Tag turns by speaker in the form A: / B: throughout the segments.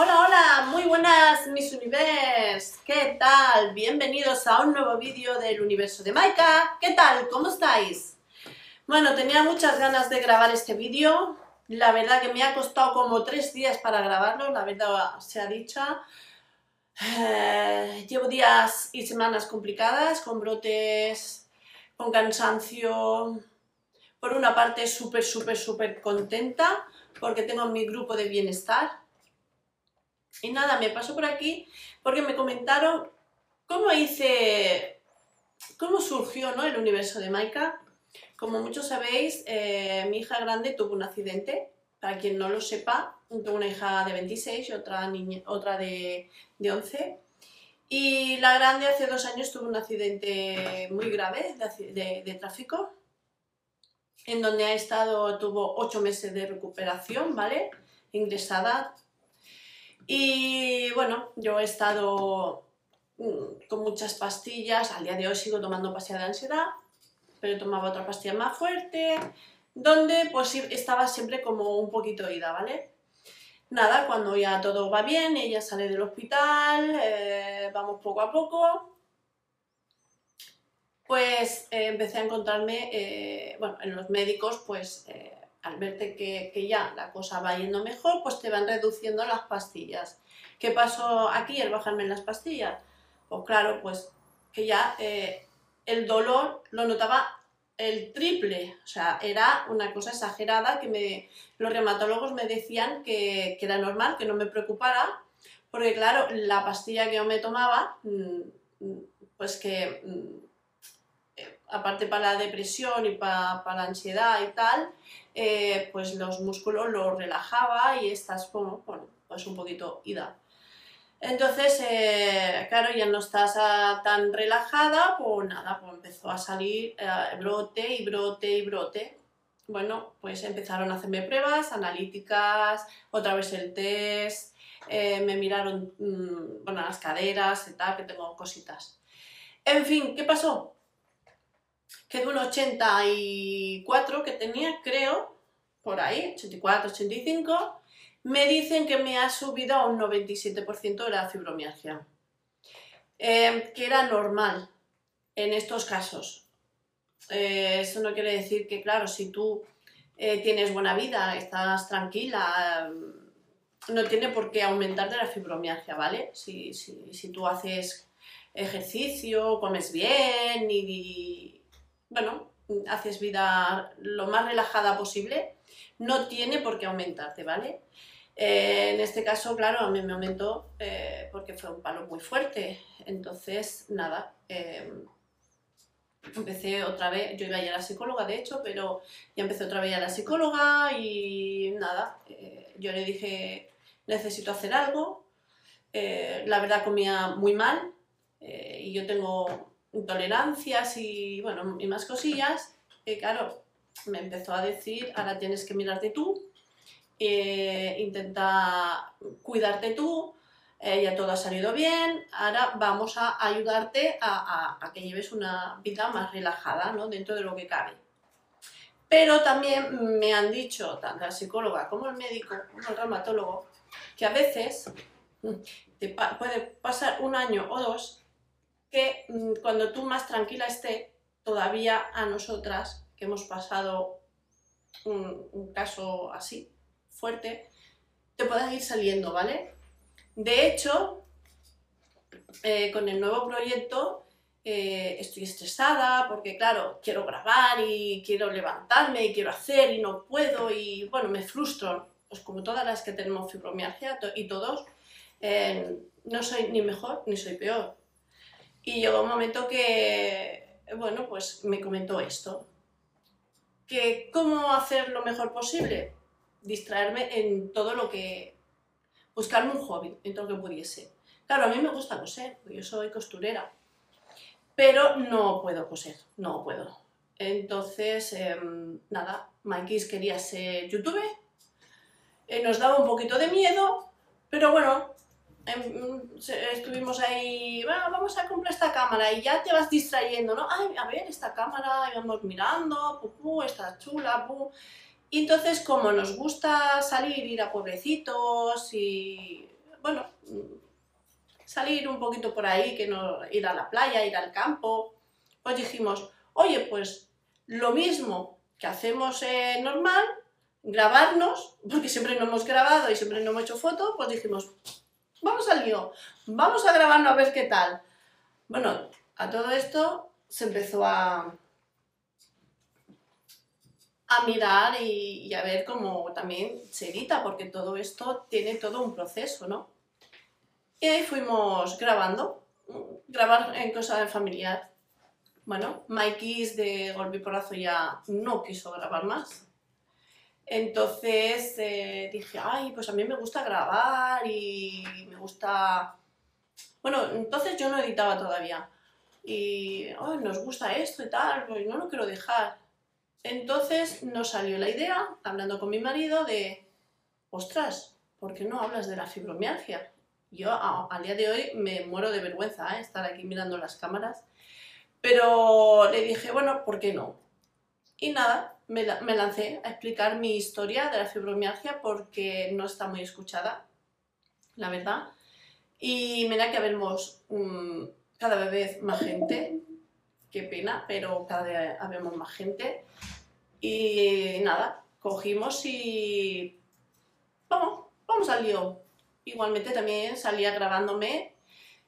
A: Hola, hola, muy buenas mis universe, ¿qué tal? Bienvenidos a un nuevo vídeo del universo de Maika, ¿qué tal? ¿Cómo estáis? Bueno, tenía muchas ganas de grabar este vídeo, la verdad que me ha costado como tres días para grabarlo, la verdad sea dicha. Eh, llevo días y semanas complicadas, con brotes, con cansancio, por una parte súper, súper, súper contenta, porque tengo mi grupo de bienestar, y nada, me paso por aquí porque me comentaron cómo hice, cómo surgió ¿no? el universo de Maika. Como muchos sabéis, eh, mi hija grande tuvo un accidente. Para quien no lo sepa, tengo una hija de 26 y otra, niña, otra de, de 11. Y la grande hace dos años tuvo un accidente muy grave de, de, de, tráfico, en donde ha estado, tuvo ocho meses de recuperación, ¿vale? Ingresada, y bueno, yo he estado mm, con muchas pastillas, al día de hoy sigo tomando pastillas de ansiedad, pero tomaba otra pastilla más fuerte, donde pues estaba siempre como un poquito ida, ¿vale? Nada, cuando ya todo va bien, ella sale del hospital, eh, vamos poco a poco, pues eh, empecé a encontrarme, eh, bueno, en los médicos, pues al verte que, ya la cosa va yendo mejor, pues te van reduciendo las pastillas. ¿Qué pasó aquí el bajarme las pastillas? Pues claro, pues que ya eh, el dolor lo notaba el triple, o sea, era una cosa exagerada que me, los reumatólogos me decían que, que era normal, que no me preocupara, porque claro, la pastilla que yo me tomaba, mm, mm, pues que mm, aparte para la depresión y para, la ansiedad y tal, eh, pues los músculos los relajaba y estás, bueno, pues un poquito ida. Entonces, eh, claro, ya no estás tan relajada, pues nada, pues empezó a salir eh, brote y brote y brote. Bueno, pues empezaron a hacerme pruebas analíticas, otra vez el test, me miraron, mm, bueno, las caderas y tal, que tengo cositas. En fin, ¿qué pasó? Que de un 84 que tenía, creo, por ahí, 84, 85, me dicen que me ha subido a un 97% de la fibromialgia, eh, que era normal en estos casos. Eh, eso no quiere decir que, claro, si tú eh, tienes buena vida, estás tranquila, no tiene por qué aumentarte la fibromialgia, ¿vale? Si, si tú haces ejercicio, comes bien y, bueno, haces vida lo más relajada posible, no tiene por qué aumentarte, ¿vale? Eh, en este caso, claro, a mí me aumentó eh, porque fue un palo muy fuerte. Entonces, nada, eh, empecé otra vez, yo iba a ir a la psicóloga de hecho, pero ya empecé otra vez a la psicóloga y nada, yo le dije, necesito hacer algo. la verdad comía muy mal y yo tengo intolerancias y, bueno, y más cosillas, que claro, me empezó a decir, ahora tienes que mirarte tú, eh, intenta cuidarte tú, eh, ya todo ha salido bien, ahora vamos a ayudarte a, que lleves una vida más relajada, ¿no? Dentro de lo que cabe. Pero también me han dicho, tanto la psicóloga como el médico, como el reumatólogo, que a veces mm, te puede pasar un año o dos que mm, cuando tú más tranquila esté, todavía a nosotras, que hemos pasado un, caso así, fuerte, te puedas ir saliendo, ¿vale? De hecho, eh, con el nuevo proyecto eh, estoy estresada porque, claro, quiero grabar y quiero levantarme y quiero hacer y no puedo y, bueno, me frustro, pues como todas las que tenemos fibromialgia y todos, eh, no soy ni mejor ni soy peor, y llegó un momento que, bueno, pues me comentó esto, que cómo hacer lo mejor posible, distraerme en todo lo que, buscarme un hobby, en todo lo que pudiese. Claro, a mí me gusta coser, yo soy costurera, pero no puedo coser, no puedo. Entonces, em, nada, Mikey quería ser youtuber, eh, nos daba un poquito de miedo, pero bueno, estuvimos ahí, bueno, vamos a comprar esta cámara y ya te vas distrayendo, ¿no? Ay, a ver, esta cámara, vamos mirando, está chula, pu. Y entonces, como nos gusta salir, ir a pueblecitos y bueno, salir un poquito por ahí, que no, ir a la playa, ir al campo, pues dijimos, oye, pues lo mismo que hacemos eh, normal, grabarnos, porque siempre no hemos grabado y siempre no hemos hecho foto, pues dijimos, vamos al lío, vamos a grabarnos a ver qué tal. Bueno, a todo esto se empezó a, a mirar y, a ver cómo también se edita, porque todo esto tiene todo un proceso, ¿no? Y ahí fuimos grabando, grabar en cosas familiar. Bueno, Mikey de golpe y porrazo ya no quiso grabar más. Entonces eh, dije, ay, pues a mí me gusta grabar y me gusta... Bueno, entonces yo no editaba todavía. Y, ay, nos gusta esto y tal, pues no lo quiero dejar. Entonces nos salió la idea, hablando con mi marido, de, ostras, ¿por qué no hablas de la fibromialgia? Yo al día de hoy me muero de vergüenza ¿eh? estar aquí mirando las cámaras, pero le dije, bueno, ¿por qué no? Y nada, me, lancé a explicar mi historia de la fibromialgia porque no está muy escuchada, la verdad. Y mira que vemos mm, cada vez más gente qué pena, pero cada vez habemos más gente. Y nada, cogimos y vamos, vamos al lío. Igualmente también salía grabándome.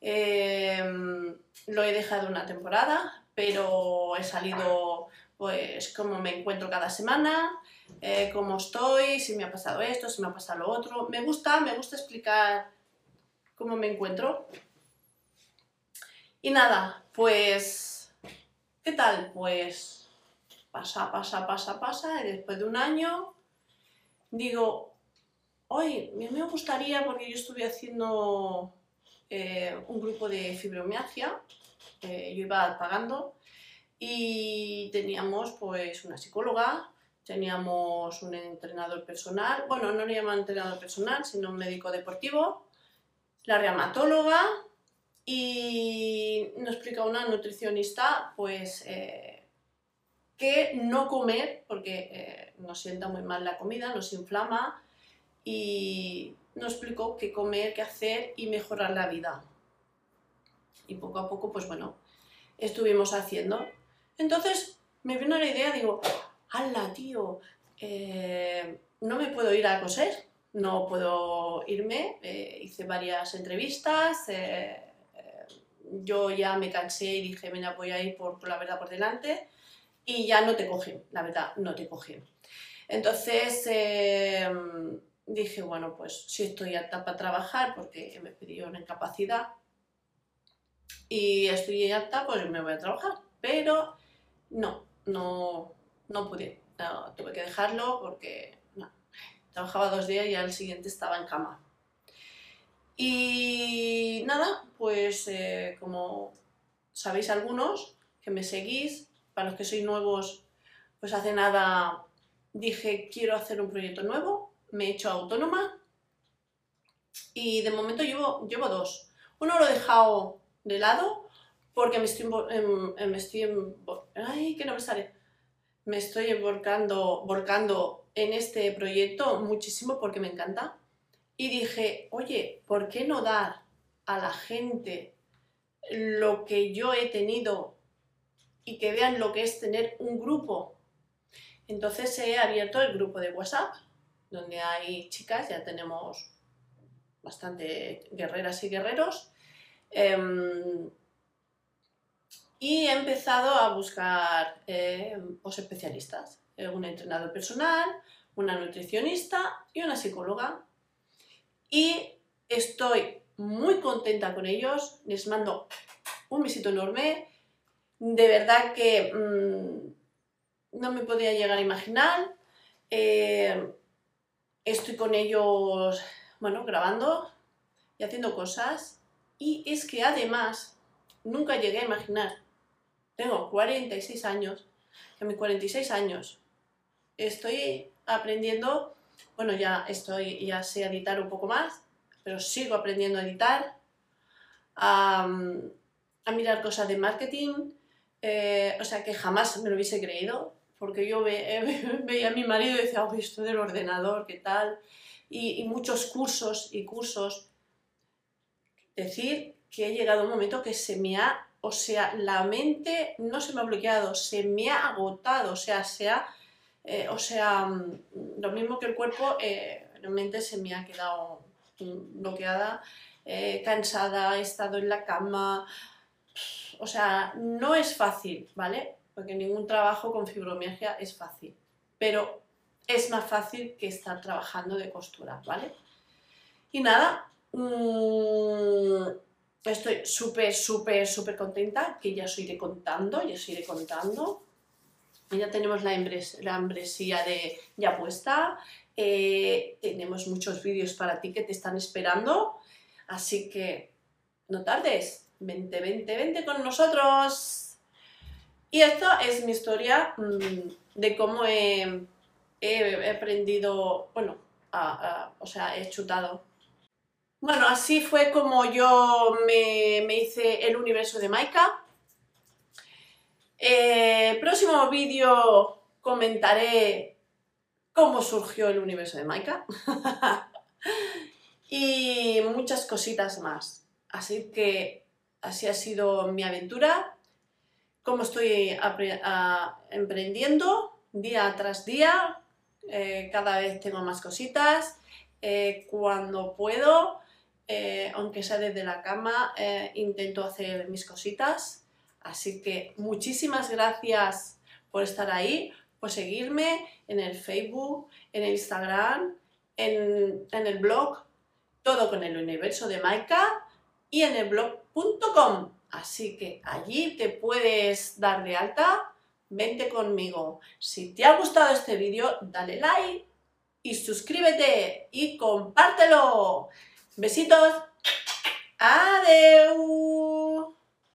A: Em, lo he dejado una temporada, pero he salido pues cómo me encuentro cada semana, eh, cómo estoy, si me ha pasado esto, si me ha pasado lo otro. Me gusta, me gusta explicar cómo me encuentro. Y nada, pues ¿Qué tal? Pues pasa, pasa, pasa, pasa, y después de un año digo, hoy me gustaría, porque yo estuve haciendo eh, un grupo de fibromialgia, eh, yo iba pagando, y teníamos pues una psicóloga, teníamos un entrenador personal, bueno, no le llaman entrenador personal, sino un médico deportivo, la reumatóloga, y nos explica una nutricionista, pues, eh, que no comer, porque eh, nos sienta muy mal la comida, nos inflama, y nos explicó qué comer, qué hacer y mejorar la vida. Y poco a poco, pues bueno, estuvimos haciendo. Entonces me vino la idea, digo, ¡hala, tío! Eh, no me puedo ir a coser, no puedo irme. hice varias entrevistas, yo ya me cansé y dije, venga, voy a ir por, la verdad por delante y ya no te cogen, la verdad, no te cogen. Entonces dije, bueno, pues si estoy apta para trabajar porque me pidió una incapacidad y estoy apta, pues me voy a trabajar. Pero no, no, no pude, tuve que dejarlo porque trabajaba dos días y al siguiente estaba en cama. Y nada, pues eh, como sabéis algunos que me seguís, para los que sois nuevos, pues hace nada dije quiero hacer un proyecto nuevo, me he hecho autónoma y de momento llevo, llevo dos. Uno lo he dejado de lado porque me estoy, em, em, me estoy ay, que no me sale. Me estoy volcando, volcando en este proyecto muchísimo porque me encanta y dije, oye, ¿por qué no dar a la gente lo que yo he tenido y que vean lo que es tener un grupo? Entonces he abierto el grupo de WhatsApp, donde hay chicas, ya tenemos bastante guerreras y guerreros. Em, y he empezado a buscar eh, pues, especialistas, eh, un entrenador personal, una nutricionista y una psicóloga. Y estoy muy contenta con ellos, les mando un besito enorme, de verdad que mm, no me podía llegar a imaginar, eh, estoy con ellos, bueno, grabando y haciendo cosas. Y es que además nunca llegué a imaginar, tengo 46 años, a mis 46 años estoy aprendiendo bueno, ya estoy, ya sé editar un poco más, pero sigo aprendiendo a editar, a, mirar cosas de marketing, eh, o sea que jamás me lo hubiese creído, porque yo veía a mi marido y decía, oh, esto del ordenador, ¿qué tal? Y, muchos cursos y cursos, decir que he llegado a un momento que se me ha, o sea, la mente no se me ha bloqueado, se me ha agotado, o sea, se ha, eh, o sea, mm, lo mismo que el cuerpo, eh, la mente se me ha quedado bloqueada, eh, cansada, he estado en la cama, o sea, no es fácil, ¿vale? Porque ningún trabajo con fibromialgia es fácil, pero es más fácil que estar trabajando de costura, ¿vale? Y nada, mmm, estoy súper, súper, súper contenta, que ya os iré contando, ya os iré contando. Ya tenemos la, la de ya puesta, eh, tenemos muchos vídeos para ti que te están esperando, así que no tardes, vente, vente, vente con nosotros. Y esto es mi historia mmm, de cómo he, aprendido, bueno, o sea, he chutado bueno, así fue como yo me, hice el universo de Maika. Eh, próximo vídeo comentaré cómo surgió el universo de Maika. y muchas cositas más. Así que así ha sido mi aventura, cómo estoy emprendiendo día tras día, eh, cada vez tengo más cositas, eh, cuando puedo eh, aunque sea desde la cama, eh, intento hacer mis cositas. Así que muchísimas gracias por estar ahí, por seguirme en el Facebook, en el Instagram, en, el blog, todo con el universo de Maika y en el blog.com. Así que allí te puedes dar de alta, vente conmigo. Si te ha gustado este vídeo, dale like y suscríbete y compártelo. Besitos. Adeu.